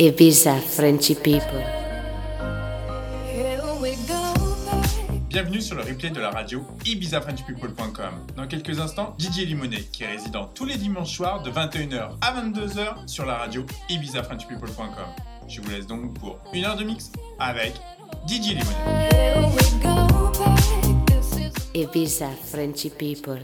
Ibiza Frenchy People. Bienvenue sur le replay de la radio ibizafrenchpeople.com. Dans quelques instants, Didier Limonet, qui est résident tous les dimanches soirs de 21h à 22h sur la radio ibizafrenchpeople.com. Je vous laisse donc pour une heure de mix avec Didier Limonet. Ibiza Frenchy People.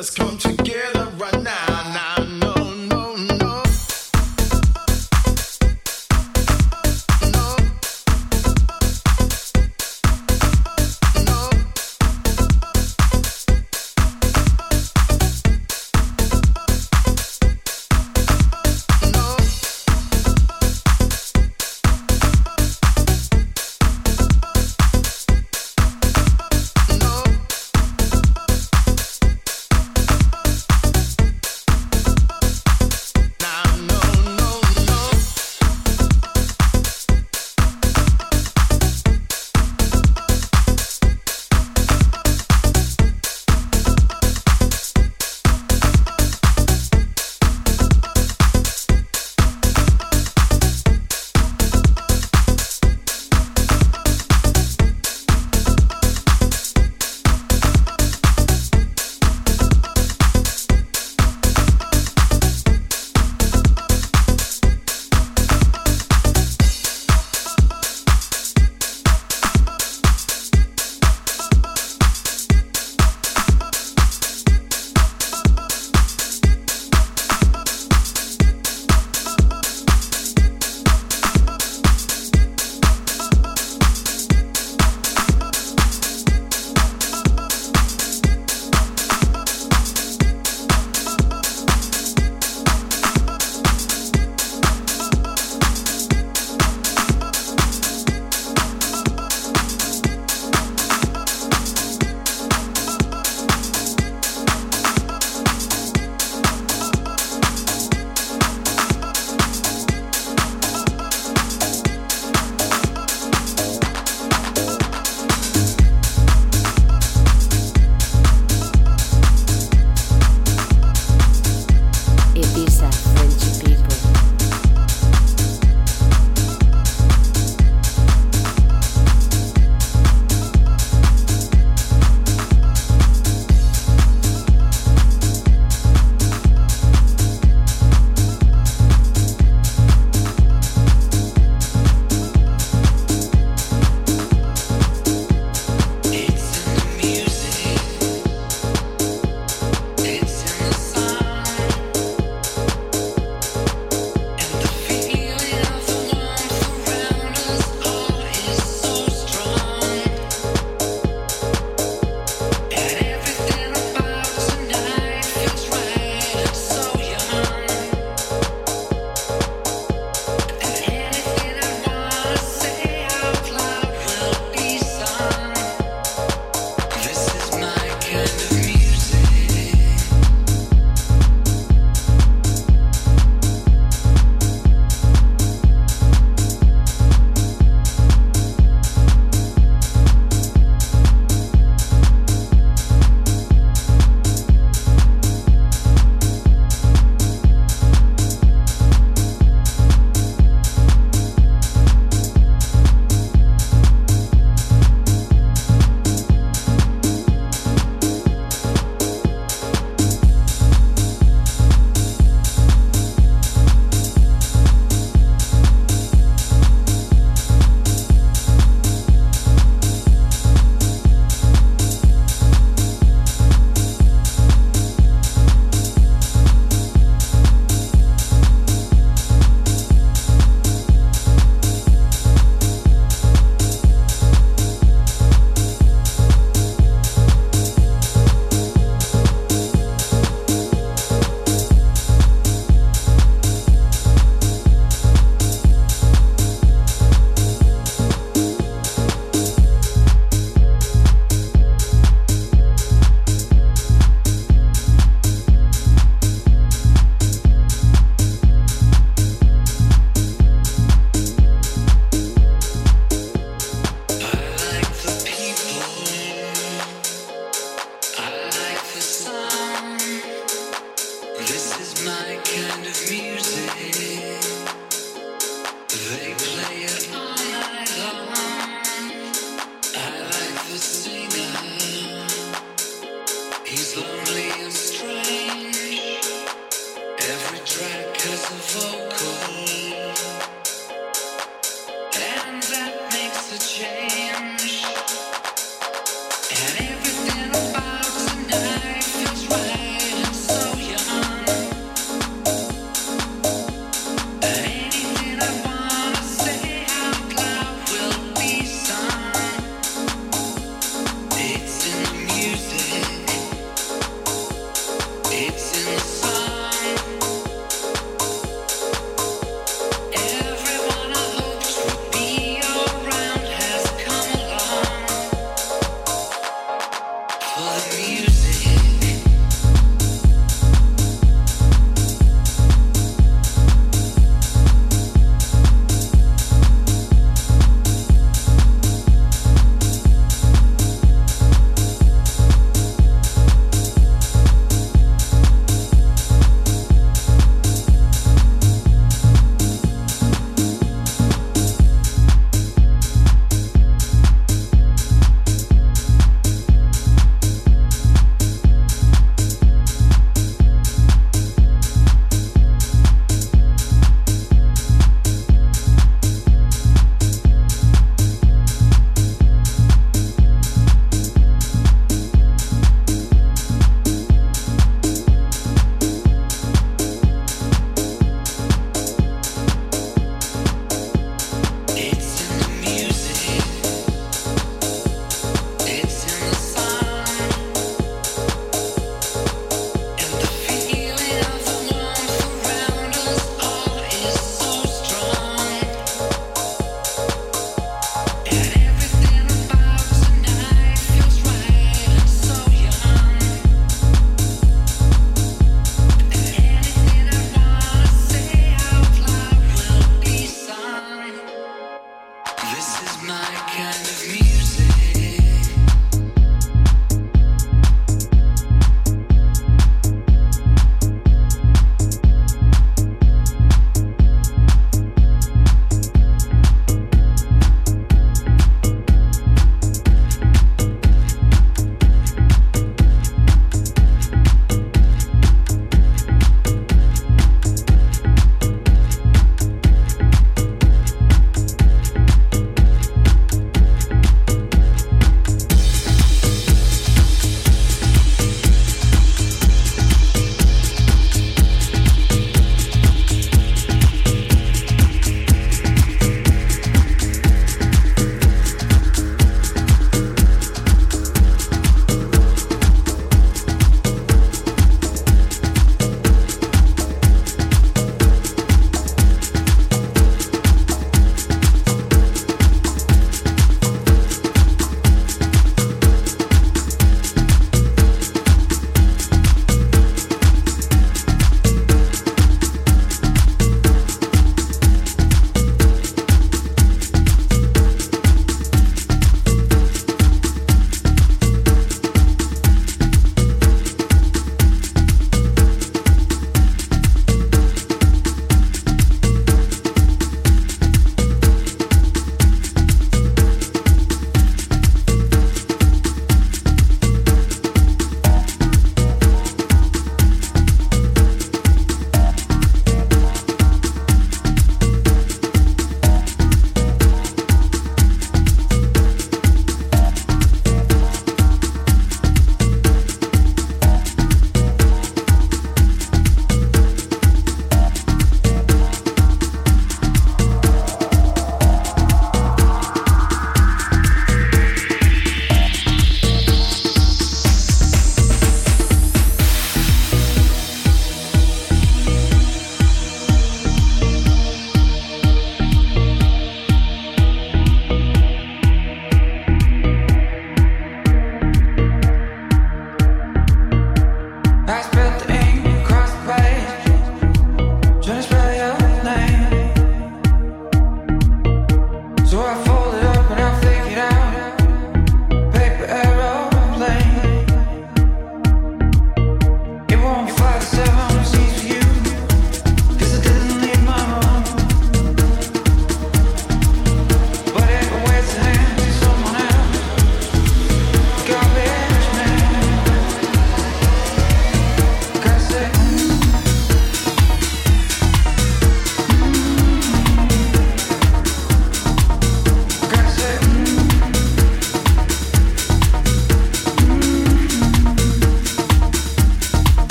Let's come together right now.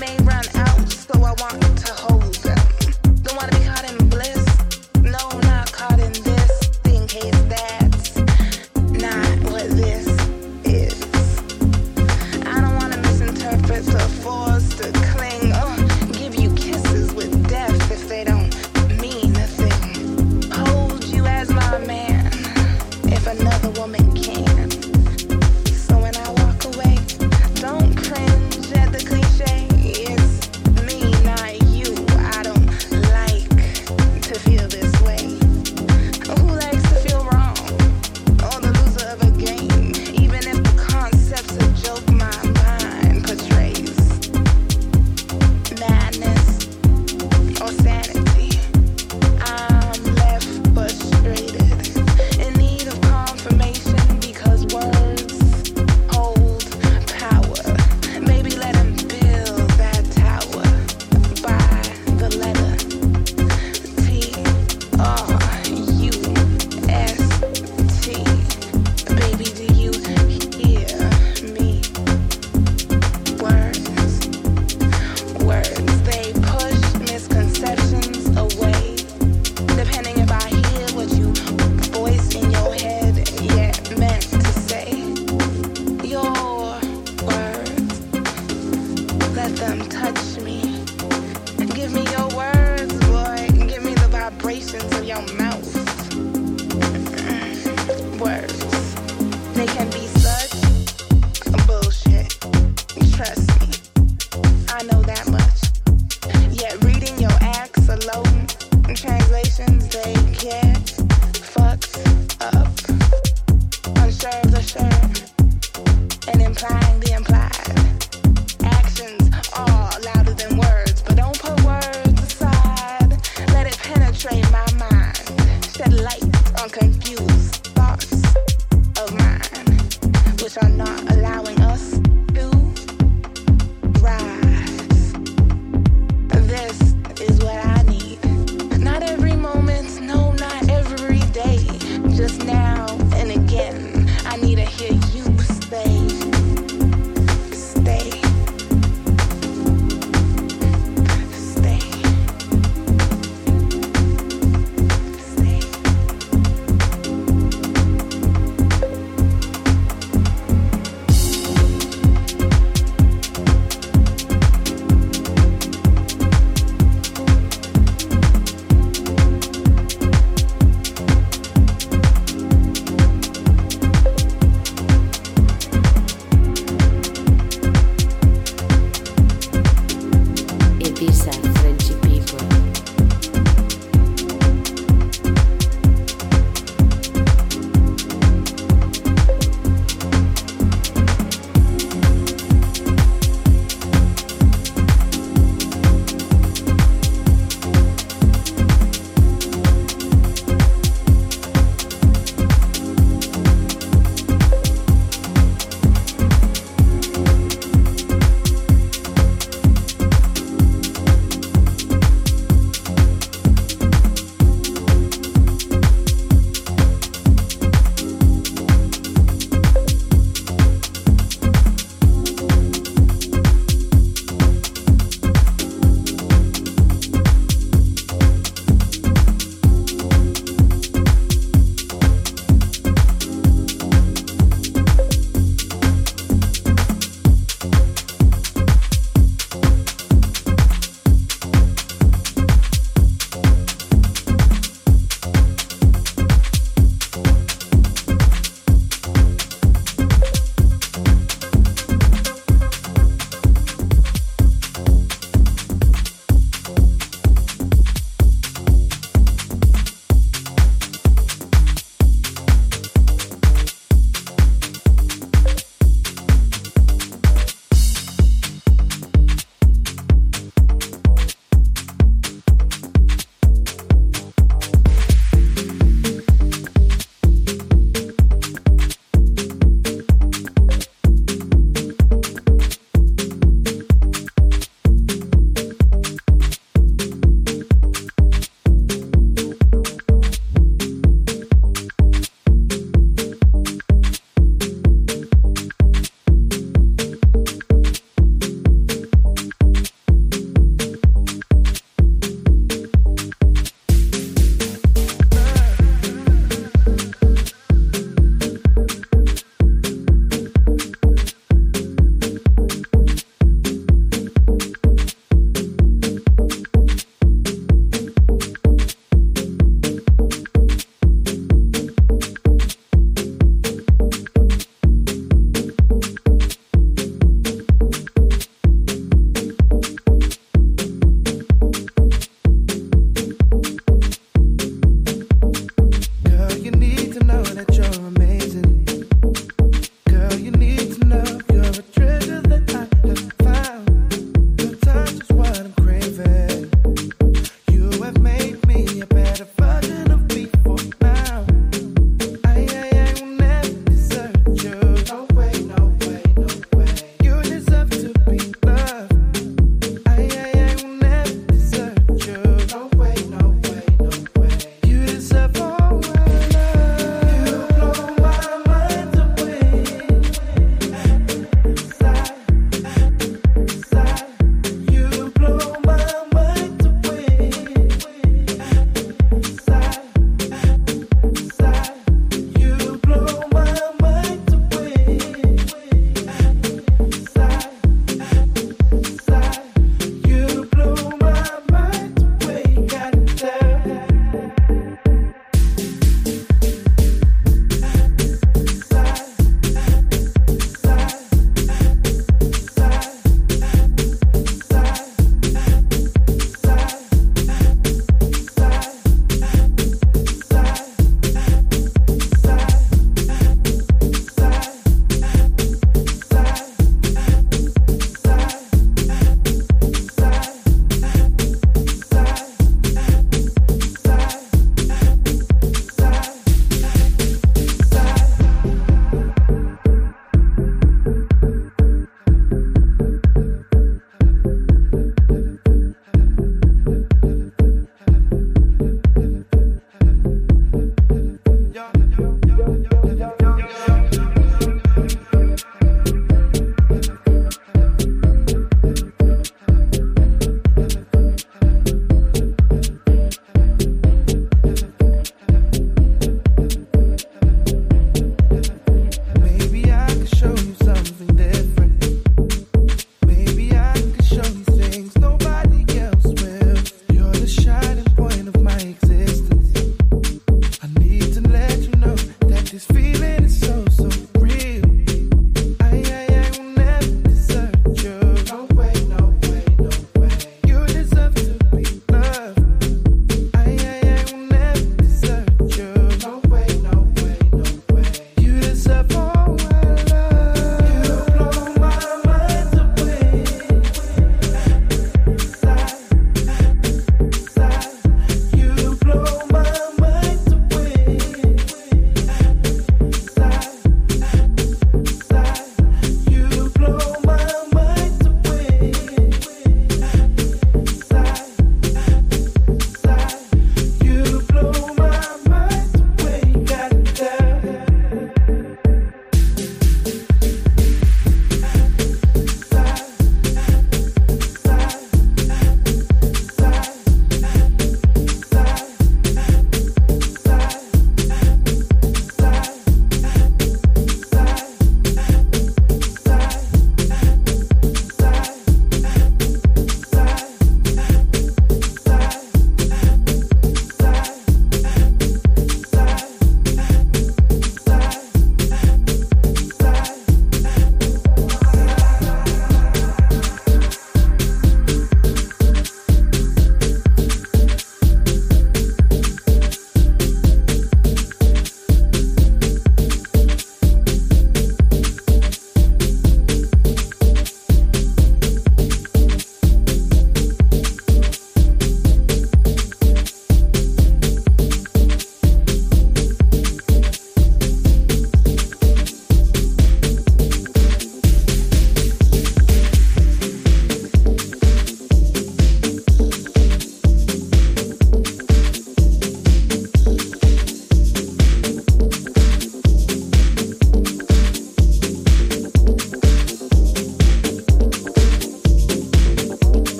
may run out, so I want sang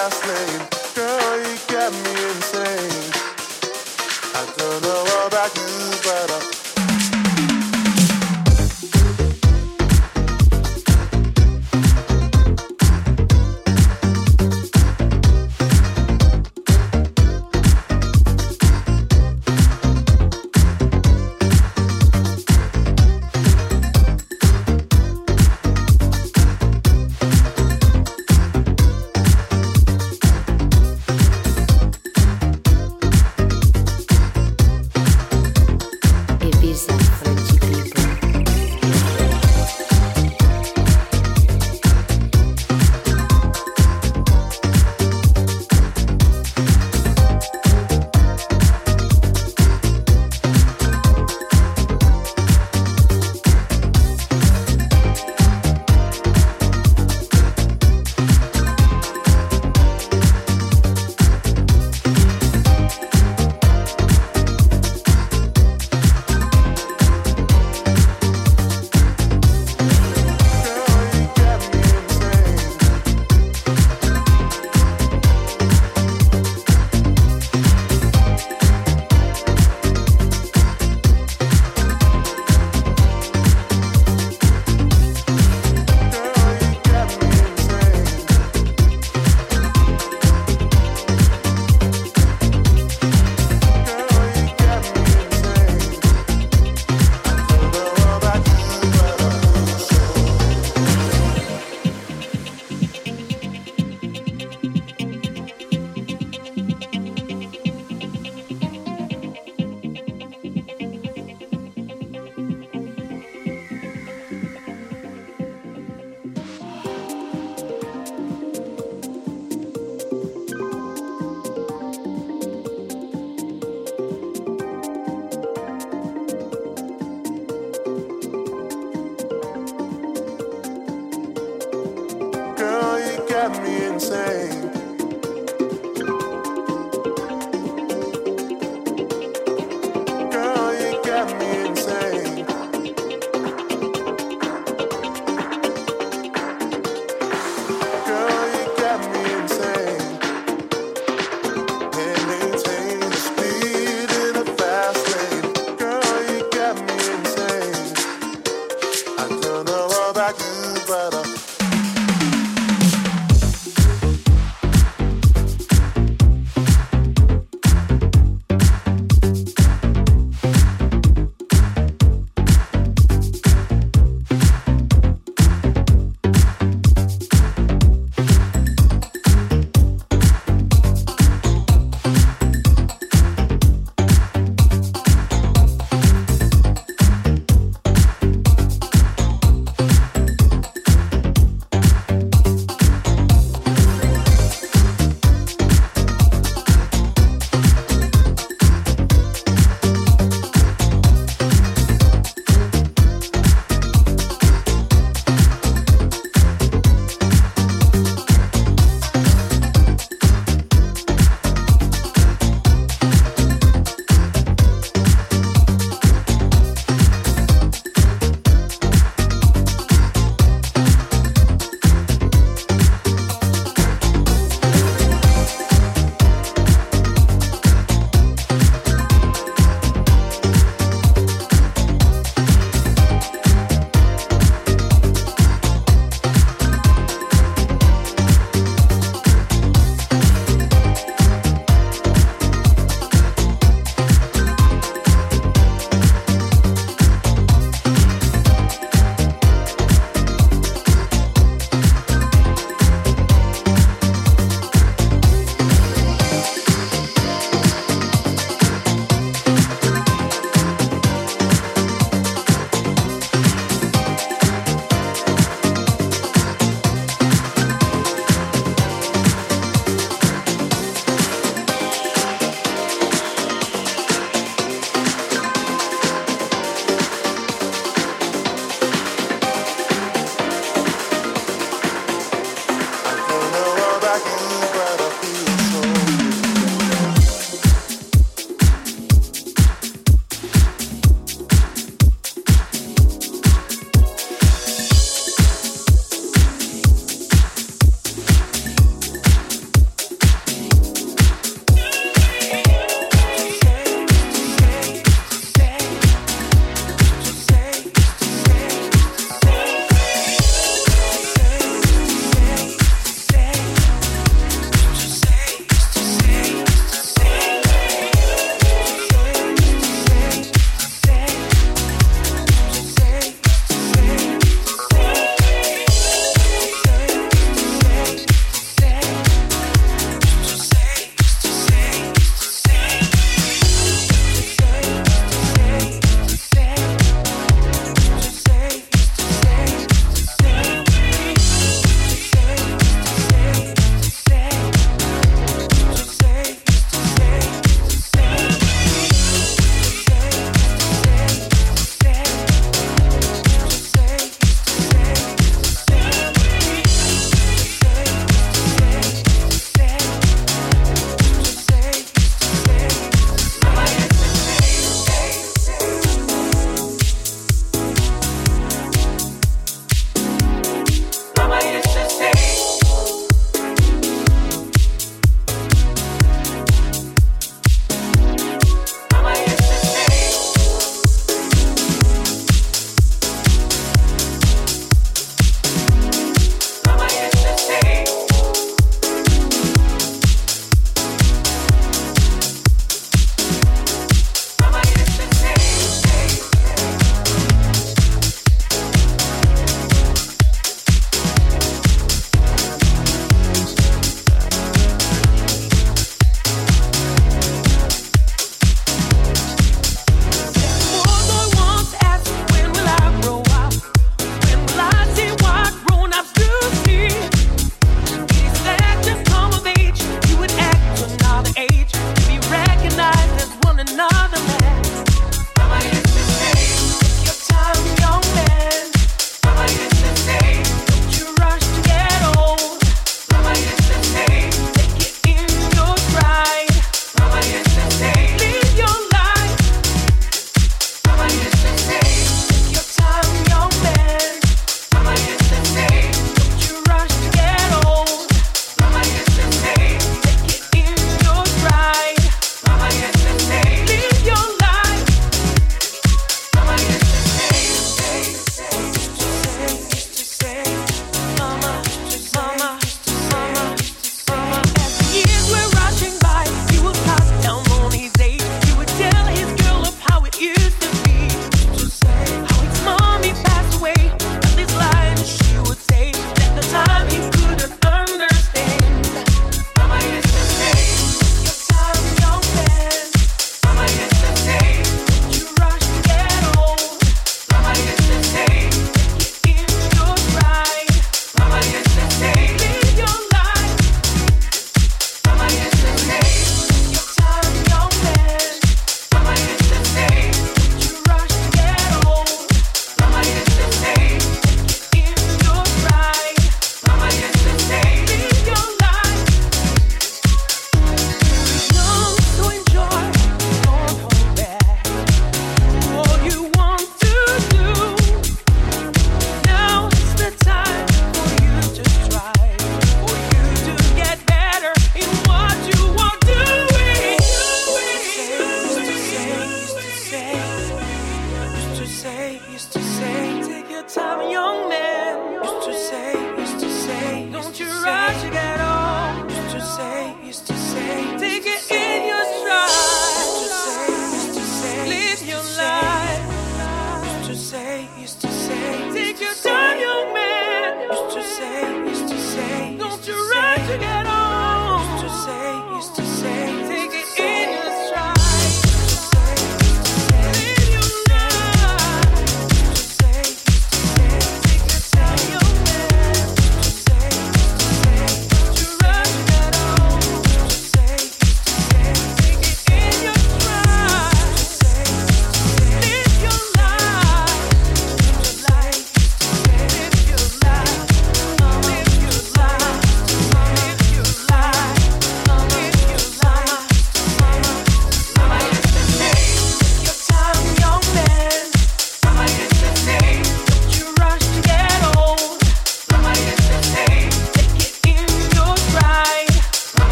fast lane. Girl, you got me insane. I don't know about you, but.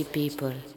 People.